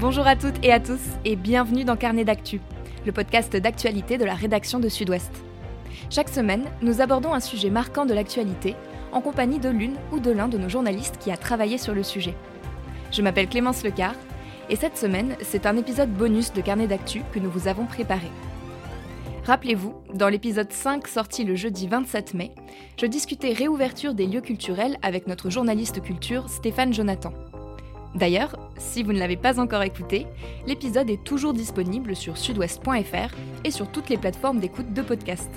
Bonjour à toutes et à tous et bienvenue dans Carnet d'actu, le podcast d'actualité de la rédaction de Sud-Ouest. Chaque semaine, nous abordons un sujet marquant de l'actualité en compagnie de l'une ou de l'un de nos journalistes qui a travaillé sur le sujet. Je m'appelle Clémence Lecard et cette semaine, c'est un épisode bonus de Carnet d'actu que nous vous avons préparé. Rappelez-vous, dans l'épisode 5 sorti le jeudi 27 mai, je discutais réouverture des lieux culturels avec notre journaliste culture Stéphane Jonathan. D'ailleurs, si vous ne l'avez pas encore écouté, l'épisode est toujours disponible sur sudouest.fr et sur toutes les plateformes d'écoute de podcast.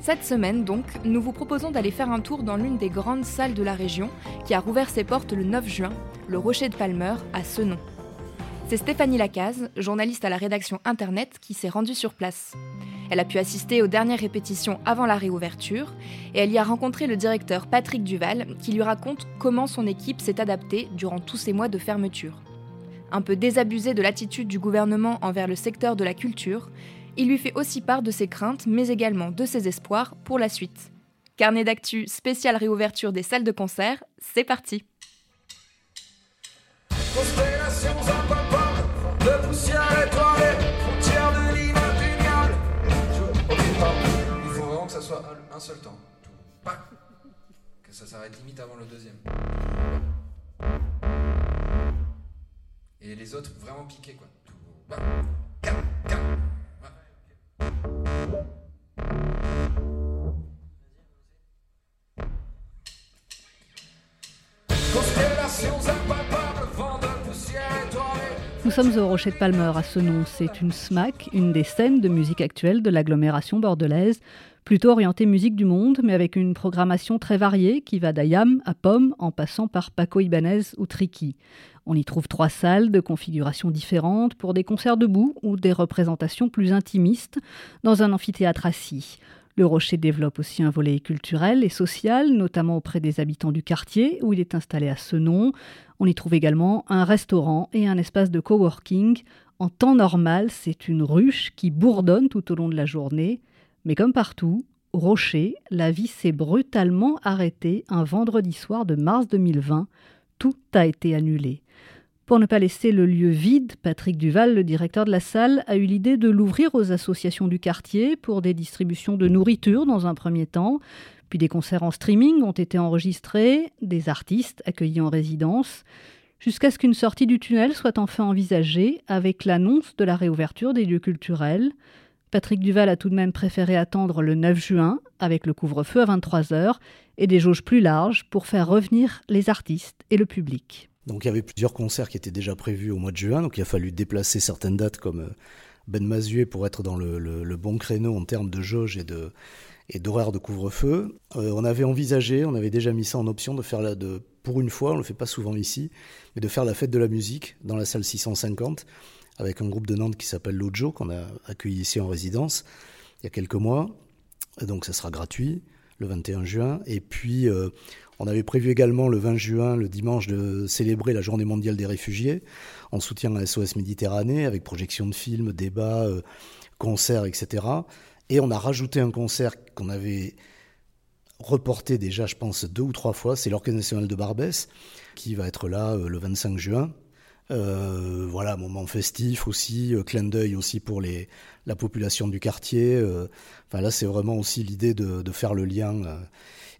Cette semaine donc, nous vous proposons d'aller faire un tour dans l'une des grandes salles de la région qui a rouvert ses portes le 9 juin, le Rocher de Palmer à Senon. C'est Stéphanie Lacaze, journaliste à la rédaction Internet, qui s'est rendue sur place. Elle a pu assister aux dernières répétitions avant la réouverture et elle y a rencontré le directeur Patrick Duval qui lui raconte comment son équipe s'est adaptée durant tous ces mois de fermeture. Un peu désabusé de l'attitude du gouvernement envers le secteur de la culture, il lui fait aussi part de ses craintes mais également de ses espoirs pour la suite. Carnet d'actu spécial réouverture des salles de concert, c'est parti. Un seul temps. Tout. Que ça s'arrête limite avant le deuxième. Et les autres vraiment piqués quoi. Nous sommes au Rocher de Palmer à Senon. C'est une SMAC, une des scènes de musique actuelle de l'agglomération bordelaise, plutôt orienté musique du monde, mais avec une programmation très variée qui va d'Ayam à Pomme en passant par Paco Ibanez ou Triki. On y trouve trois salles de configurations différentes pour des concerts debout ou des représentations plus intimistes dans un amphithéâtre assis. Le Rocher développe aussi un volet culturel et social, notamment auprès des habitants du quartier où il est installé à ce nom. On y trouve également un restaurant et un espace de coworking. En temps normal, c'est une ruche qui bourdonne tout au long de la journée. Mais comme partout, au Rocher, la vie s'est brutalement arrêtée un vendredi soir de mars 2020. Tout a été annulé. Pour ne pas laisser le lieu vide, Patrick Duval, le directeur de la salle, a eu l'idée de l'ouvrir aux associations du quartier pour des distributions de nourriture dans un premier temps, puis des concerts en streaming ont été enregistrés, des artistes accueillis en résidence, jusqu'à ce qu'une sortie du tunnel soit enfin envisagée avec l'annonce de la réouverture des lieux culturels. Patrick Duval a tout de même préféré attendre le 9 juin, avec le couvre-feu à 23h et des jauges plus larges pour faire revenir les artistes et le public. Donc il y avait plusieurs concerts qui étaient déjà prévus au mois de juin, donc il a fallu déplacer certaines dates comme euh, Ben Mazué pour être dans le, bon créneau en termes de jauge et et d'horaire de couvre-feu. Euh, on avait envisagé, on avait déjà mis ça en option de faire la, pour une fois, on le fait pas souvent ici, mais de faire la fête de la musique dans la salle 650 avec un groupe de Nantes qui s'appelle Lojo, qu'on a accueilli ici en résidence il y a quelques mois. Donc ça sera gratuit le 21 juin. Et puis euh, on avait prévu également le 20 juin, le dimanche, de célébrer la journée mondiale des réfugiés en soutien à SOS Méditerranée avec projection de films, débats, euh, concerts, etc. Et on a rajouté un concert qu'on avait reporté déjà, je pense, deux ou trois fois. C'est l'Orchestre national de Barbès qui va être là euh, le 25 juin euh, voilà, moment festif aussi, euh, clin d'œil aussi pour les, la population du quartier. Euh, enfin là, c'est vraiment aussi l'idée de, de, faire le lien.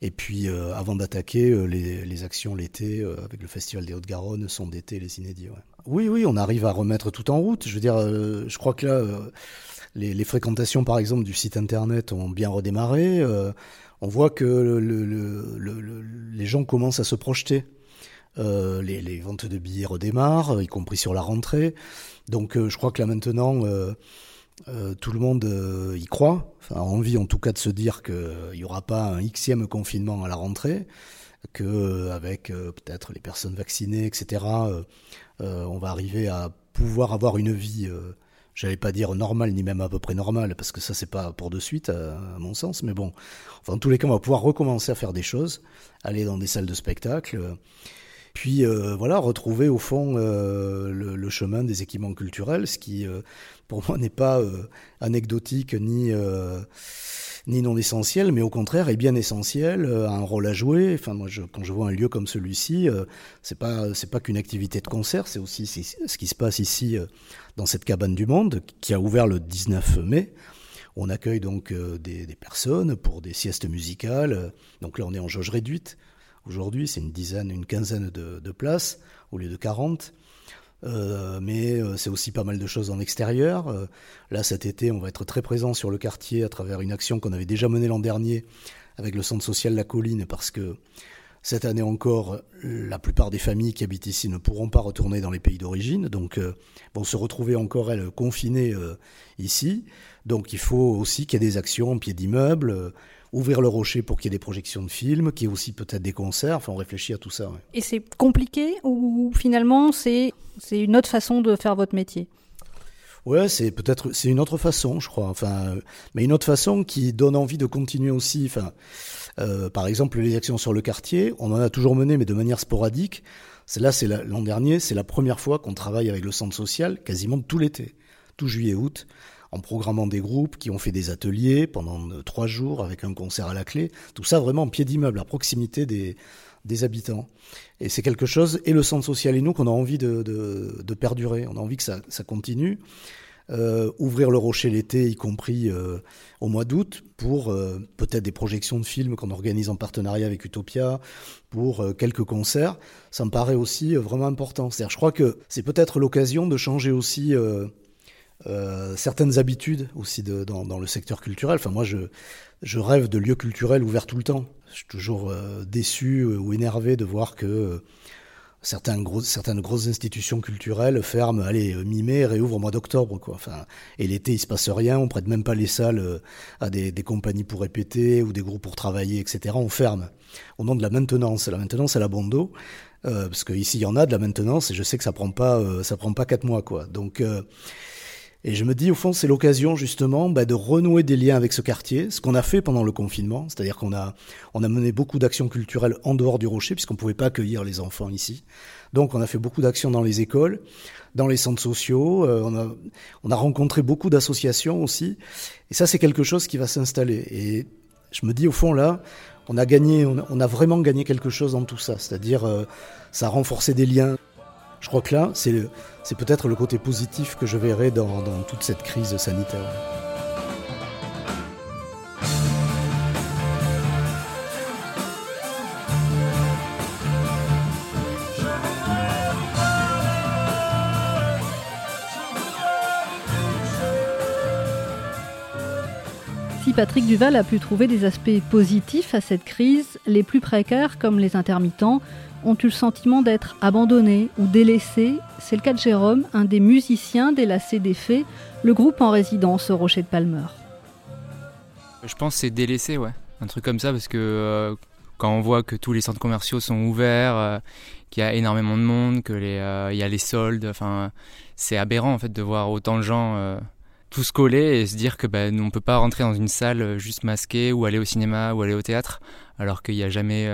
et puis, avant d'attaquer, les, les, actions l'été avec le Festival des Hautes-Garonne sont d'été, les inédits. Oui, oui, on arrive à remettre tout en route. Je veux dire, je crois que là, les, les, fréquentations, par exemple, du site internet ont bien redémarré. on voit que le, le, les gens commencent à se projeter. Euh, les, ventes de billets redémarrent, y compris sur la rentrée. Donc euh, je crois que là maintenant, euh, tout le monde y croit, enfin, a envie en tout cas de se dire qu'il n'y aura pas un xème confinement à la rentrée, que avec peut-être les personnes vaccinées, etc., on va arriver à pouvoir avoir une vie j'allais pas dire normale ni même à peu près normale parce que ça c'est pas pour de suite à, mon sens mais bon enfin en tous les cas on va pouvoir recommencer à faire des choses aller dans des salles de spectacle puis euh, voilà, retrouver au fond euh, le, chemin des équipements culturels, ce qui euh, pour moi n'est pas anecdotique ni ni non essentiel, mais au contraire est bien essentiel, a un rôle à jouer. Enfin, moi, quand je vois un lieu comme celui-ci, c'est pas pas qu'une activité de concert, c'est aussi ce qui se passe ici dans cette cabane du monde qui a ouvert le 19 mai. On accueille donc des, personnes pour des siestes musicales. Donc là, on est en jauge réduite. Aujourd'hui, c'est une dizaine, une quinzaine de, places au lieu de 40. Euh, mais euh, c'est aussi pas mal de choses en extérieur. Euh, là, cet été, on va être très présent sur le quartier à travers une action qu'on avait déjà menée l'an dernier avec le centre social La Colline, parce que cette année encore, la plupart des familles qui habitent ici ne pourront pas retourner dans les pays d'origine, donc vont se retrouver encore, elles, confinées ici. Donc il faut aussi qu'il y ait des actions en pied d'immeuble ouvrir le rocher pour qu'il y ait des projections de films, qu'il y ait aussi peut-être des concerts. Enfin, on réfléchit à tout ça. Et c'est compliqué ou finalement c'est c'est une autre façon de faire votre métier? Ouais, c'est peut-être c'est une autre façon, je crois. Enfin, mais une autre façon qui donne envie de continuer aussi. Enfin, euh, par exemple, les actions sur le quartier, on en a toujours mené, mais de manière sporadique. C'est là, c'est l'an dernier, c'est la première fois qu'on travaille avec le centre social, quasiment tout l'été, tout juillet-août, en programmant des groupes qui ont fait des ateliers pendant euh, trois jours avec un concert à la clé. Tout ça vraiment en pied d'immeuble, à proximité des habitants. Et c'est quelque chose, et le centre social et nous, qu'on a envie de, perdurer. On a envie que ça, continue. Euh, ouvrir le rocher l'été, y compris euh, au mois d'août, pour peut-être des projections de films qu'on organise en partenariat avec Utopia, pour quelques concerts, ça me paraît aussi vraiment important. C'est-à-dire, je crois que c'est peut-être l'occasion de changer aussi certaines habitudes aussi dans, le secteur culturel. Enfin, moi, je, rêve de lieux culturels ouverts tout le temps. Je suis toujours euh, déçu euh, ou énervé de voir que euh, certaines, grosses, institutions culturelles ferment, allez, mi-mai, réouvrent au mois d'octobre, quoi. Enfin, et l'été, il se passe rien, on prête même pas les salles à des, compagnies pour répéter ou des groupes pour travailler, etc. On ferme. Au nom de la maintenance. La maintenance, elle a bon. Euh, parce qu'ici, il y en a de la maintenance et je sais que ça prend pas, prend pas quatre mois, quoi. Donc, et je me dis, au fond, c'est l'occasion justement bah, de renouer des liens avec ce quartier, ce qu'on a fait pendant le confinement, c'est-à-dire qu'on a, on a mené beaucoup d'actions culturelles en dehors du rocher, puisqu'on ne pouvait pas accueillir les enfants ici. Donc on a fait beaucoup d'actions dans les écoles, dans les centres sociaux, euh, on, a, on a rencontré beaucoup d'associations aussi, et ça c'est quelque chose qui va s'installer. Et je me dis, au fond, là, on a gagné, on a, vraiment gagné quelque chose dans tout ça, c'est-à-dire euh, ça a renforcé des liens. Je crois que là, c'est peut-être le côté positif que je verrai dans, dans toute cette crise sanitaire. Patrick Duval a pu trouver des aspects positifs à cette crise, les plus précaires, comme les intermittents, ont eu le sentiment d'être abandonnés ou délaissés. C'est le cas de Jérôme, un des musiciens délassés des faits, le groupe en résidence au Rocher de Palmer. Je pense que c'est délaissé, ouais. Un truc comme ça, parce que euh, quand on voit que tous les centres commerciaux sont ouverts, euh, qu'il y a énormément de monde, qu'il euh, y a les soldes, c'est aberrant en fait de voir autant de gens tous collés et se dire que ben, on peut pas rentrer dans une salle juste masquée ou aller au cinéma ou aller au théâtre, alors qu'il n'y a jamais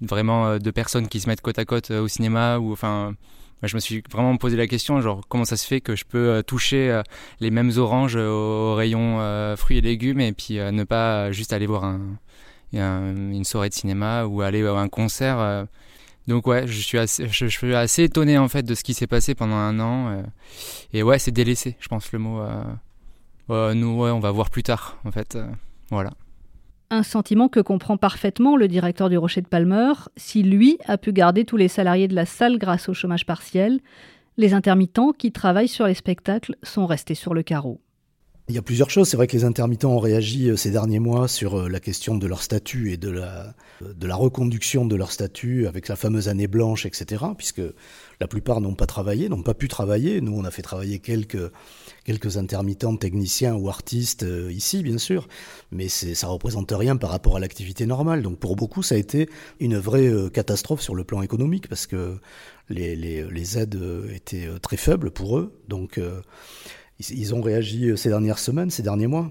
vraiment euh, deux personnes qui se mettent côte à côte euh, au cinéma ou enfin je me suis vraiment posé la question, genre comment ça se fait que je peux euh, toucher les mêmes oranges au rayon fruits et légumes et puis ne pas juste aller voir un, une soirée de cinéma ou aller à un concert. Donc ouais, je suis assez, étonné en fait de ce qui s'est passé pendant un an. et ouais, c'est délaissé, je pense le mot. nous, ouais, on va voir plus tard en fait. voilà. Un sentiment que comprend parfaitement le directeur du Rocher de Palmer. Si lui a pu garder tous les salariés de la salle grâce au chômage partiel, les intermittents qui travaillent sur les spectacles sont restés sur le carreau. Il y a plusieurs choses. C'est vrai que les intermittents ont réagi euh, ces derniers mois sur euh, la question de leur statut et de la, de la reconduction de leur statut avec la fameuse année blanche, etc. Puisque la plupart n'ont pas travaillé, n'ont pas pu travailler. Nous, on a fait travailler quelques, intermittents techniciens ou artistes euh, ici, bien sûr. Mais ça représente rien par rapport à l'activité normale. Donc pour beaucoup, ça a été une vraie catastrophe sur le plan économique parce que les aides étaient très faibles pour eux. Donc ils ont réagi euh, ces dernières semaines, ces derniers mois.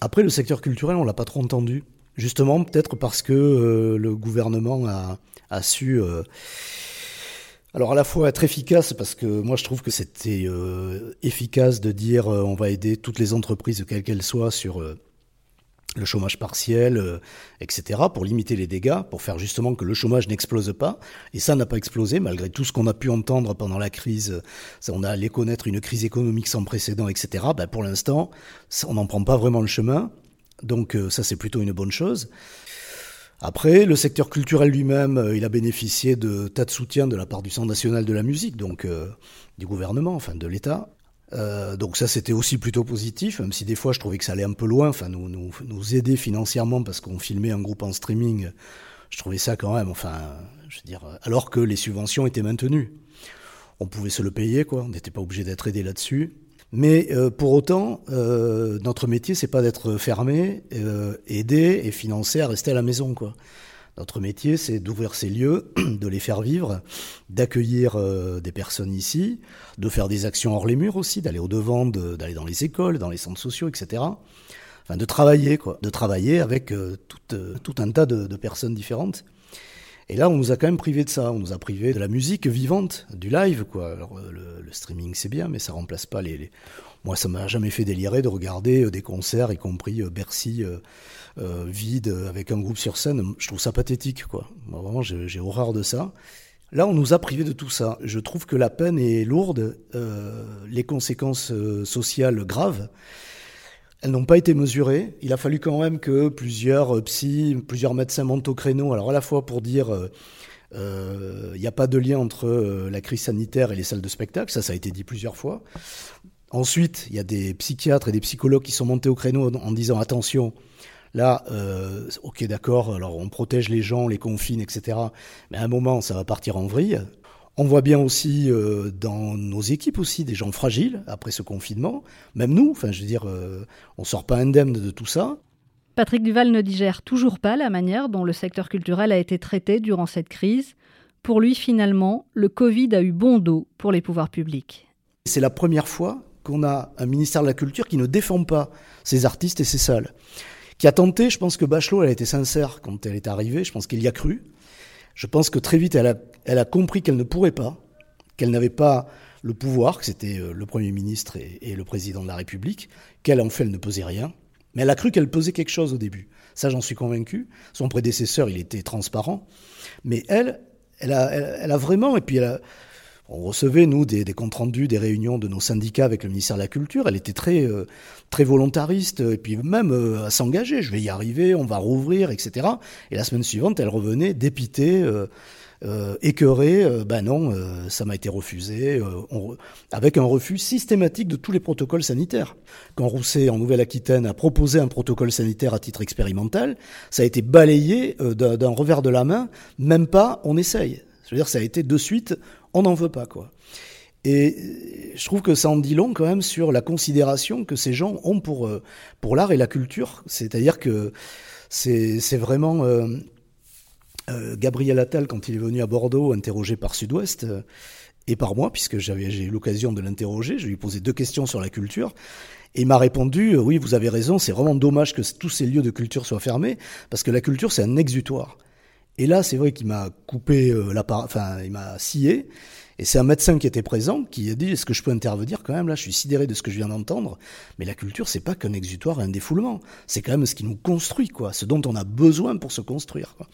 Après, le secteur culturel, on l'a pas trop entendu. Justement, peut-être parce que euh, le gouvernement a, su, euh, alors à la fois être efficace, parce que moi je trouve que c'était efficace de dire on va aider toutes les entreprises, quelles qu'elles soient, sur le chômage partiel, euh, etc., pour limiter les dégâts, pour faire justement que le chômage n'explose pas. Et ça n'a pas explosé, malgré tout ce qu'on a pu entendre pendant la crise. On a allé connaître une crise économique sans précédent, etc. Ben, pour l'instant, on n'en prend pas vraiment le chemin. Donc euh, ça, c'est plutôt une bonne chose. Après, le secteur culturel lui-même, euh, il a bénéficié de tas de soutien de la part du Centre national de la musique, donc du gouvernement, enfin de l'État. Euh, donc ça c'était aussi plutôt positif, même si des fois je trouvais que ça allait un peu loin, enfin nous, nous, aider financièrement parce qu'on filmait un groupe en streaming, je trouvais ça quand même, enfin, je veux dire, alors que les subventions étaient maintenues. On pouvait se le payer, quoi, on n'était pas obligé d'être aidé là-dessus. Mais euh, pour autant, euh, notre métier, c'est pas d'être fermé, aidé et financé à rester à la maison, quoi. Notre métier, c'est d'ouvrir ces lieux, de les faire vivre, d'accueillir euh, des personnes ici, de faire des actions hors les murs aussi, d'aller au-devant, d'aller dans les écoles, dans les centres sociaux, etc. Enfin, de travailler, quoi. De travailler avec euh, tout, euh, tout, un tas de, personnes différentes. Et là, on nous a quand même privé de ça. On nous a privé de la musique vivante, du live, quoi. Alors, le, le streaming, c'est bien, mais ça remplace pas les... les... Moi, ça m'a jamais fait délirer de regarder des concerts, y compris Bercy euh, vide avec un groupe sur scène, je trouve ça pathétique, quoi. Moi, vraiment, j'ai horreur de ça. Là, on nous a privé de tout ça. Je trouve que la peine est lourde, euh, les conséquences euh, sociales graves. Elles n'ont pas été mesurées. Il a fallu quand même que plusieurs psy, plusieurs médecins montent au créneau. Alors à la fois pour dire il euh, n'y a pas de lien entre la crise sanitaire et les salles de spectacle, ça ça a été dit plusieurs fois. Ensuite, il y a des psychiatres et des psychologues qui sont montés au créneau en disant attention, Là, euh, ok, d'accord, alors on protège les gens, les confine, etc. Mais à un moment, ça va partir en vrille. On voit bien aussi euh, dans nos équipes aussi des gens fragiles après ce confinement. Même nous, enfin, je veux dire, euh, on sort pas indemne de tout ça. Patrick Duval ne digère toujours pas la manière dont le secteur culturel a été traité durant cette crise. Pour lui, finalement, le Covid a eu bon dos pour les pouvoirs publics. C'est la première fois qu'on a un ministère de la Culture qui ne défend pas ses artistes et ses salles qui a tenté, je pense que Bachelot, elle a été sincère quand elle est arrivée, je pense qu'elle y a cru. Je pense que très vite, elle a, elle compris qu'elle ne pourrait pas, qu'elle n'avait pas le pouvoir, que c'était euh, le Premier ministre et, le Président de la République, qu'elle, en fait, elle ne pesait rien. Mais elle a cru qu'elle pesait quelque chose au début. Ça, j'en suis convaincu. Son prédécesseur, il était transparent. Mais elle, elle a, elle a vraiment, et puis elle a, on recevait, nous, des, comptes rendus, des réunions de nos syndicats avec le ministère de la Culture. Elle était très, euh, très volontariste, et puis même euh, à s'engager. Je vais y arriver, on va rouvrir, etc. Et la semaine suivante, elle revenait dépitée, euh, euh écœurée. ben non, ça m'a été refusé, avec un refus systématique de tous les protocoles sanitaires. Quand Rousset, en Nouvelle-Aquitaine, a proposé un protocole sanitaire à titre expérimental, ça a été balayé d'un revers de la main, même pas on essaye. Je veux dire, ça a été de suite, on n'en veut pas, quoi. Et je trouve que ça en dit long quand même sur la considération que ces gens ont pour, euh, l'art et la culture. C'est-à-dire que c'est vraiment euh, euh, Gabriel Attal, quand il est venu à Bordeaux, interrogé par Sud-Ouest, euh, et par moi, puisque j'avais j'ai eu l'occasion de l'interroger, je lui ai posé deux questions sur la culture. Et il m'a répondu, oui, vous avez raison, c'est vraiment dommage que tous ces lieux de culture soient fermés, parce que la culture, c'est un exutoire. Et là, c'est vrai qu'il m'a coupé euh, la enfin, il m'a scié. Et c'est un médecin qui était présent qui a dit est-ce que je peux intervenir quand même? Là Je suis sidéré de ce que je viens d'entendre. Mais la culture, c'est pas qu'un exutoire et un défoulement. C'est quand même ce qui nous construit, quoi. Ce dont on a besoin pour se construire. Quoi.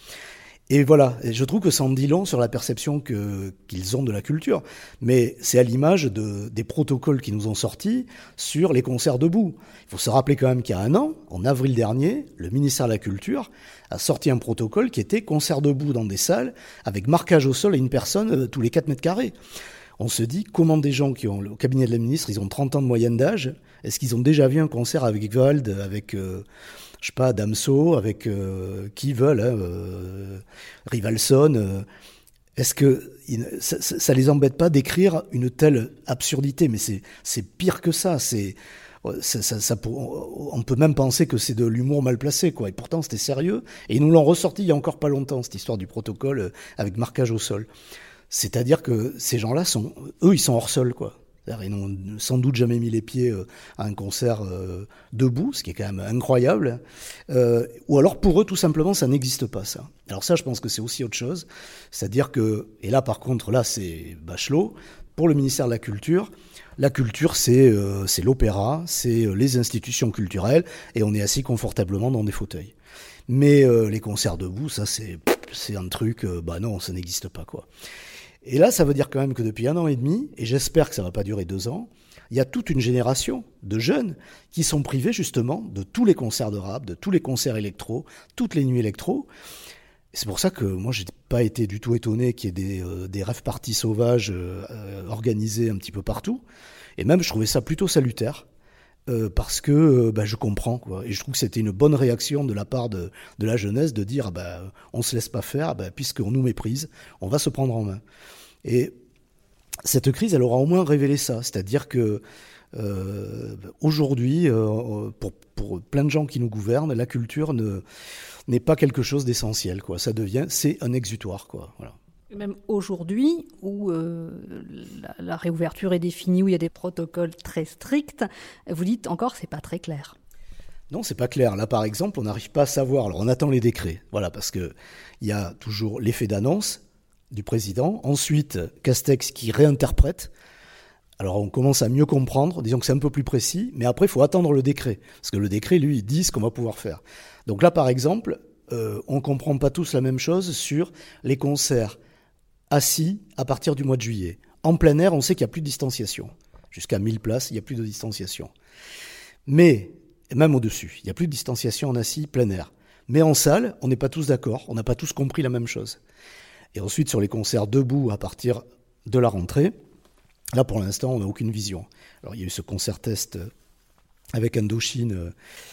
Et voilà, je trouve que ça en dit long sur la perception que qu'ils ont de la culture. Mais c'est à l'image de, des protocoles qui nous ont sortis sur les concerts debout. Il faut se rappeler quand même qu'il y a un an, en avril dernier, le ministère de la Culture a sorti un protocole qui était concert debout dans des salles avec marquage au sol et une personne euh, tous les 4 mètres carrés. On se dit comment des gens qui ont au cabinet de la ministre, ils ont 30 ans de moyenne d'âge, est-ce qu'ils ont déjà vu un concert avec Gold, avec euh, je sais pas, Damso, avec euh, qui veulent, hein, euh, Rivalson. Euh, est-ce que ça, les embête pas d'écrire une telle absurdité? Mais c'est pire que ça. C'est ça, on peut même penser que c'est de l'humour mal placé, quoi. Et pourtant, c'était sérieux. Et ils nous l'ont ressorti il y a encore pas longtemps, cette histoire du protocole avec marquage au sol. C'est-à-dire que ces gens-là sont, eux, ils sont hors sol, quoi. Ils n'ont sans doute jamais mis les pieds euh, à un concert euh, debout, ce qui est quand même incroyable. Euh, ou alors pour eux, tout simplement, ça n'existe pas, ça. Alors ça, je pense que c'est aussi autre chose. C'est-à-dire que, et là par contre, là c'est Bachelot, pour le ministère de la Culture, La culture, c'est l'opéra, c'est les institutions culturelles, et on est assis confortablement dans des fauteuils. Mais les concerts debout, ça c'est un truc, bah non, ça n'existe pas quoi. Et là, ça veut dire quand même que depuis un an et demi, et j'espère que ça va pas durer deux ans, il y a toute une génération de jeunes qui sont privés justement de tous les concerts de rap, de tous les concerts électro, toutes les nuits électro. C'est pour ça que moi, j'ai pas été du tout étonné qu'il y ait des, euh, des rêves parties sauvages euh, euh, organisés un petit peu partout. Et même, je trouvais ça plutôt salutaire. euh, parce que bah, je comprends et je trouve que c'était une bonne réaction de la part de, de la jeunesse de dire ah bah, on se laisse pas faire bah, puisqu'on nous méprise on va se prendre en main et cette crise elle aura au moins révélé ça c'est-à-dire que euh, aujourd'hui euh, pour, pour plein de gens qui nous gouvernent la culture ne n'est pas quelque chose d'essentiel quoi ça devient c'est un exutoire quoi voilà Même aujourd'hui, où euh, la, la réouverture est définie, où il y a des protocoles très stricts, vous dites encore c'est pas très clair. Non, c'est pas clair. Là, par exemple, on n'arrive pas à savoir. Alors, on attend les décrets. Voilà, parce que il y a toujours l'effet d'annonce du président. Ensuite, Castex qui réinterprète. Alors, on commence à mieux comprendre. Disons que c'est un peu plus précis. Mais après, il faut attendre le décret. Parce que le décret, lui, il dit ce qu'on va pouvoir faire. Donc là, par exemple, euh, on comprend pas tous la même chose sur les concerts assis à partir du mois de juillet. En plein air, on sait qu'il n'y a plus de distanciation. Jusqu'à 1000 places, il n'y a plus de distanciation. Mais, même au-dessus, il n'y a plus de distanciation en assis, plein air. Mais en salle, on n'est pas tous d'accord, on n'a pas tous compris la même chose. Et ensuite, sur les concerts debout à partir de la rentrée, là pour l'instant, on n'a aucune vision. Alors il y a eu ce concert test euh, avec Indochine. euh,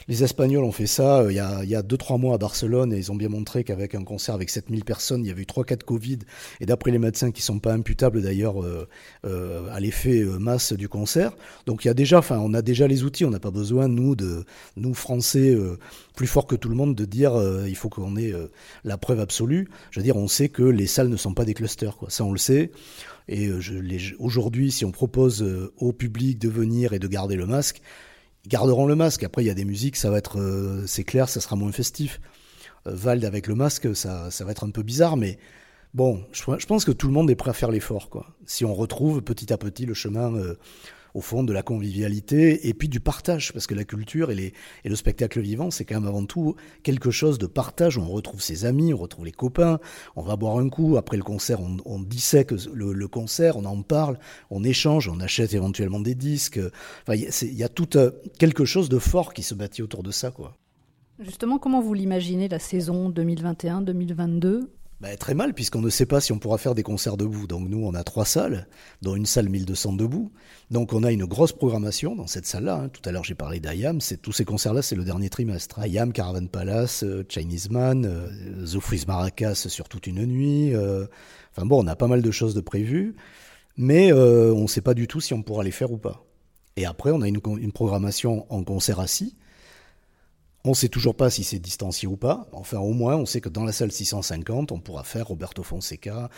Les Espagnols ont fait ça euh, il y a, il y a deux, trois mois à Barcelone et ils ont bien montré qu'avec un concert avec 7000 personnes, il y avait eu trois cas de Covid. Et d'après les médecins qui sont pas imputables d'ailleurs euh, euh, à l'effet euh, masse du concert. Donc il y a déjà, enfin, on a déjà les outils. On n'a pas besoin nous de nous Français euh, plus forts que tout le monde de dire il faut qu'on ait la preuve absolue. Je veux dire, on sait que les salles ne sont pas des clusters. Quoi. Ça, on le sait. Et aujourd'hui, si on propose au public de venir et de garder le masque, ils garderont le masque. Après, il y a des musiques, ça va être, euh, c'est clair, ça sera moins festif. Euh, Vald avec le masque, ça, ça va être un peu bizarre, mais bon, je, je pense que tout le monde est prêt à faire l'effort, quoi. Si on retrouve petit à petit le chemin, euh, au fond, de la convivialité et puis du partage, parce que la culture et, les, et le spectacle vivant, c'est quand même avant tout quelque chose de partage. On retrouve ses amis, on retrouve les copains, on va boire un coup. Après le concert, on, on dissèque le, le concert, on en parle, on échange, on achète éventuellement des disques. Enfin, il y a tout euh, quelque chose de fort qui se bâtit autour de ça, quoi. Justement, comment vous l'imaginez la saison 2021-2022 Bah, très mal, puisqu'on ne sait pas si on pourra faire des concerts debout. Donc nous, on a trois salles, dont une salle 1200 debout. Donc on a une grosse programmation dans cette salle-là. hein. Tout à l'heure, j'ai parlé d'IAM. Tous ces concerts-là, c'est le dernier trimestre. IAM, Caravan Palace, euh, Chinese Man, euh, The Freeze Maracas sur toute une nuit. euh. Enfin bon, on a pas mal de choses de prévues, mais euh, on ne sait pas du tout si on pourra les faire ou pas. Et après, on a une programmation en concert assis. On sait toujours pas si c'est distancié ou pas. Enfin, au moins, on sait que dans la salle 650, on pourra faire Roberto Fonseca,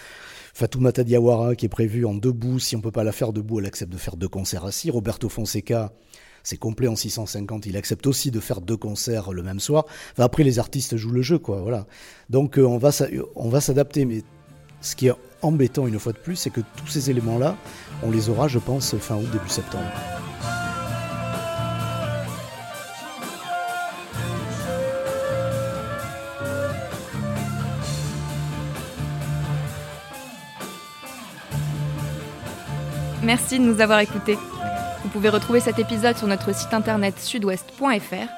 Fatoumata Diawara qui est prévue en debout. Si on peut pas la faire debout, elle accepte de faire deux concerts assis. Roberto Fonseca, c'est complet en 650. Il accepte aussi de faire deux concerts le même soir. Après, les artistes jouent le jeu, quoi. Voilà. Donc, euh, on va s'adapter. Mais ce qui est embêtant une fois de plus, c'est que tous ces éléments-là, on les aura, je pense, fin août, début septembre. Merci de nous avoir écoutés. Vous pouvez retrouver cet épisode sur notre site internet sudouest.fr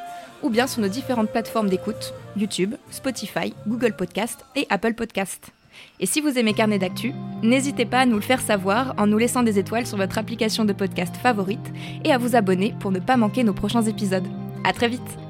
ou bien sur nos différentes plateformes d'écoute YouTube, Spotify, Google Podcast et Apple Podcast. Et si vous aimez Carnet d'actu, n'hésitez pas à nous le faire savoir en nous laissant des étoiles sur votre application de podcast favorite et à vous abonner pour ne pas manquer nos prochains épisodes. À très vite.